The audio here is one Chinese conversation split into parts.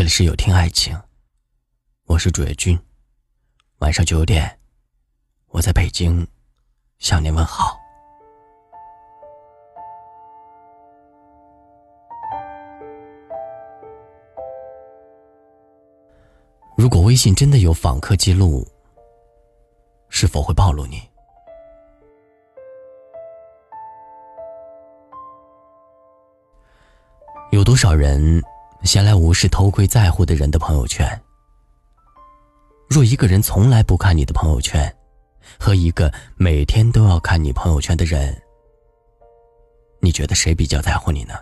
这里是有听爱情，我是主页君。晚上九点，我在北京向您问好。如果微信真的有访客记录，是否会暴露你？有多少人闲来无事偷窥在乎的人的朋友圈？若一个人从来不看你的朋友圈，和一个每天都要看你朋友圈的人，你觉得谁比较在乎你呢？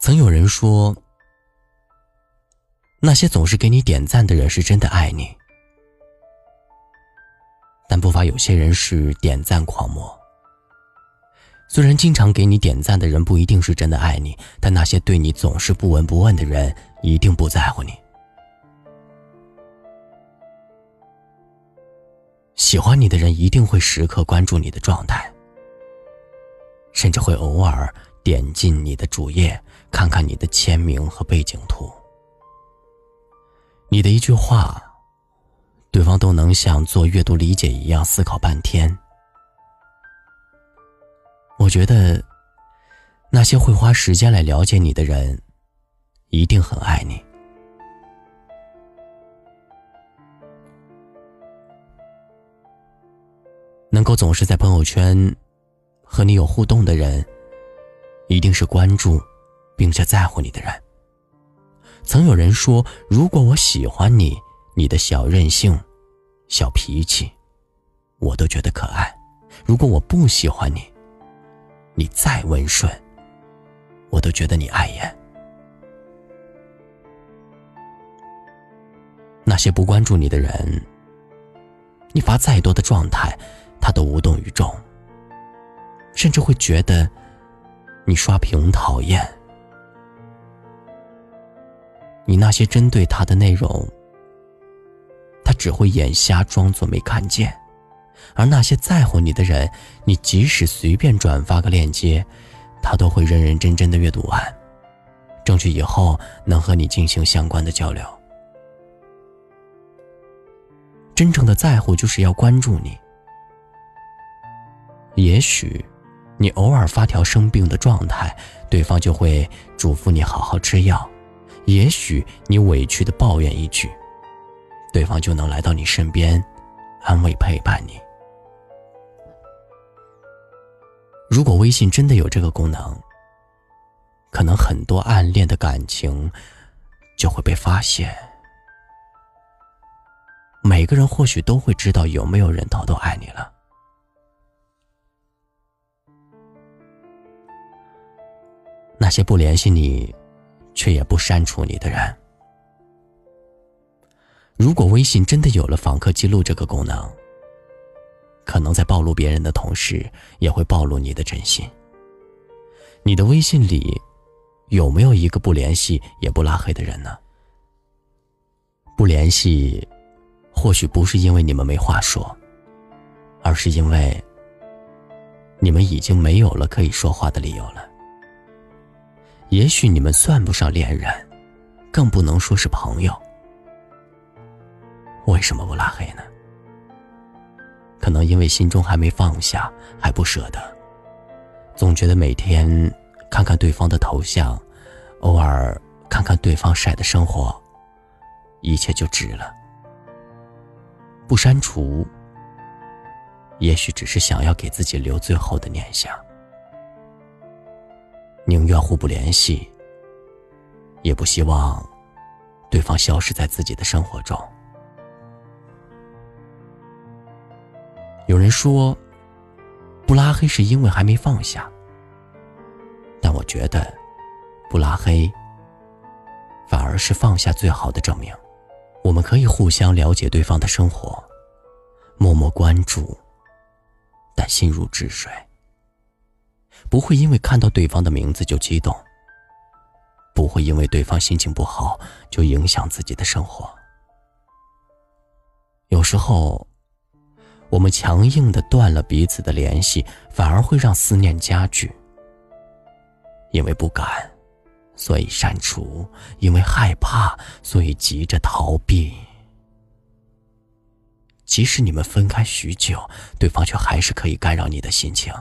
曾有人说。那些总是给你点赞的人是真的爱你，但不乏有些人是点赞狂魔。虽然经常给你点赞的人不一定是真的爱你，但那些对你总是不闻不问的人一定不在乎你。喜欢你的人一定会时刻关注你的状态，甚至会偶尔点进你的主页，看看你的签名和背景图。你的一句话，对方都能像做阅读理解一样思考半天。我觉得，那些会花时间来了解你的人，一定很爱你。能够总是在朋友圈和你有互动的人，一定是关注并且在乎你的人。曾有人说：“如果我喜欢你，你的小任性、小脾气，我都觉得可爱；如果我不喜欢你，你再温顺，我都觉得你碍眼。”那些不关注你的人，你发再多的状态，他都无动于衷，甚至会觉得你刷屏讨厌。你那些针对他的内容，他只会眼瞎装作没看见；而那些在乎你的人，你即使随便转发个链接，他都会认认真真的阅读完，争取以后能和你进行相关的交流。真正的在乎就是要关注你。也许，你偶尔发条生病的状态，对方就会嘱咐你好好吃药。也许你委屈的抱怨一句，对方就能来到你身边，安慰陪伴你。如果微信真的有这个功能，可能很多暗恋的感情就会被发现。每个人或许都会知道有没有人偷偷爱你了。那些不联系你。却也不删除你的人。如果微信真的有了访客记录这个功能，可能在暴露别人的同时，也会暴露你的真心。你的微信里有没有一个不联系也不拉黑的人呢？不联系，或许不是因为你们没话说，而是因为你们已经没有了可以说话的理由了。也许你们算不上恋人，更不能说是朋友。为什么不拉黑呢？可能因为心中还没放下，还不舍得，总觉得每天看看对方的头像，偶尔看看对方晒的生活，一切就值了。不删除，也许只是想要给自己留最后的念想。宁愿互不联系，也不希望对方消失在自己的生活中。说，不拉黑是因为还没放下，但我觉得，不拉黑反而是放下最好的证明。我们可以互相了解对方的生活，默默关注，但心如止水。不会因为看到对方的名字就激动，不会因为对方心情不好就影响自己的生活。有时候，我们强硬的断了彼此的联系，反而会让思念加剧。因为不敢，所以删除；因为害怕，所以急着逃避。即使你们分开许久，对方却还是可以干扰你的心情。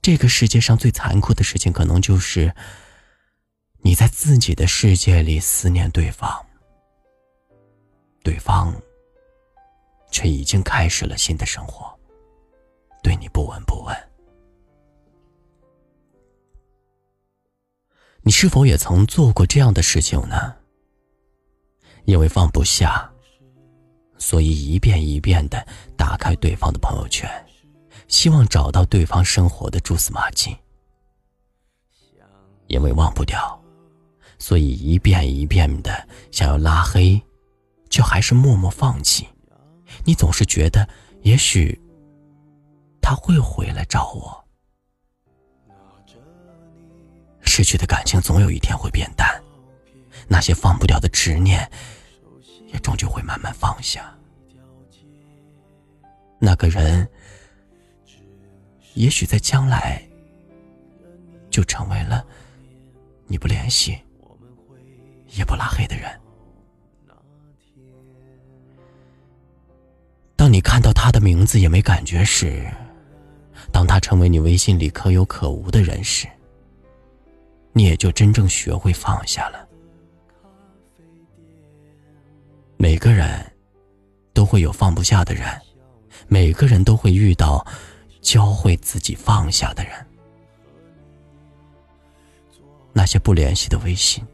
这个世界上最残酷的事情，可能就是你在自己的世界里思念对方，对方却已经开始了新的生活，对你不闻不问。你是否也曾做过这样的事情呢？因为放不下，所以一遍一遍的打开对方的朋友圈。希望找到对方生活的蛛丝马迹，因为忘不掉，所以一遍一遍的想要拉黑，却还是默默放弃。你总是觉得，也许他会回来找我。失去的感情总有一天会变淡，那些放不掉的执念，也终究会慢慢放下。那个人。也许在将来，就成为了你不联系、也不拉黑的人。你看到他的名字也没感觉时，当他成为你微信里可有可无的人时，你也就真正学会放下了。每个人都会有放不下的人，每个人都会遇到。教会自己放下的人，那些不联系的微信，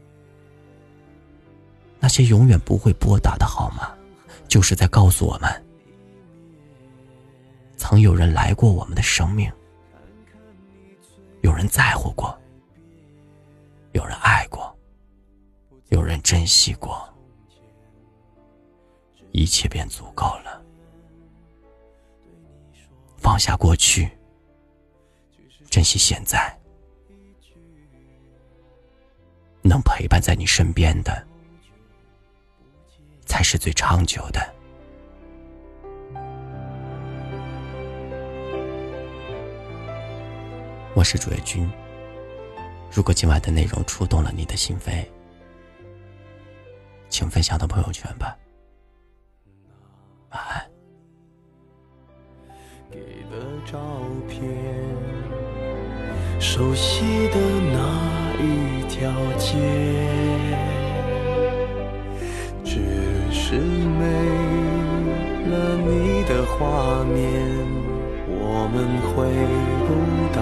那些永远不会拨打的号码，就是在告诉我们：曾有人来过我们的生命，有人在乎过，有人爱过，有人珍惜过，一切便足够了。放下过去，珍惜现在，能陪伴在你身边的，才是最长久的。我是主页君。如果今晚的内容触动了你的心扉，请分享到朋友圈吧。晚安。照片，熟悉的那一条街，只是没了你的画面，我们回不到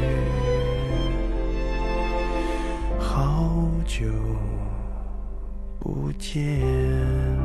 久不见。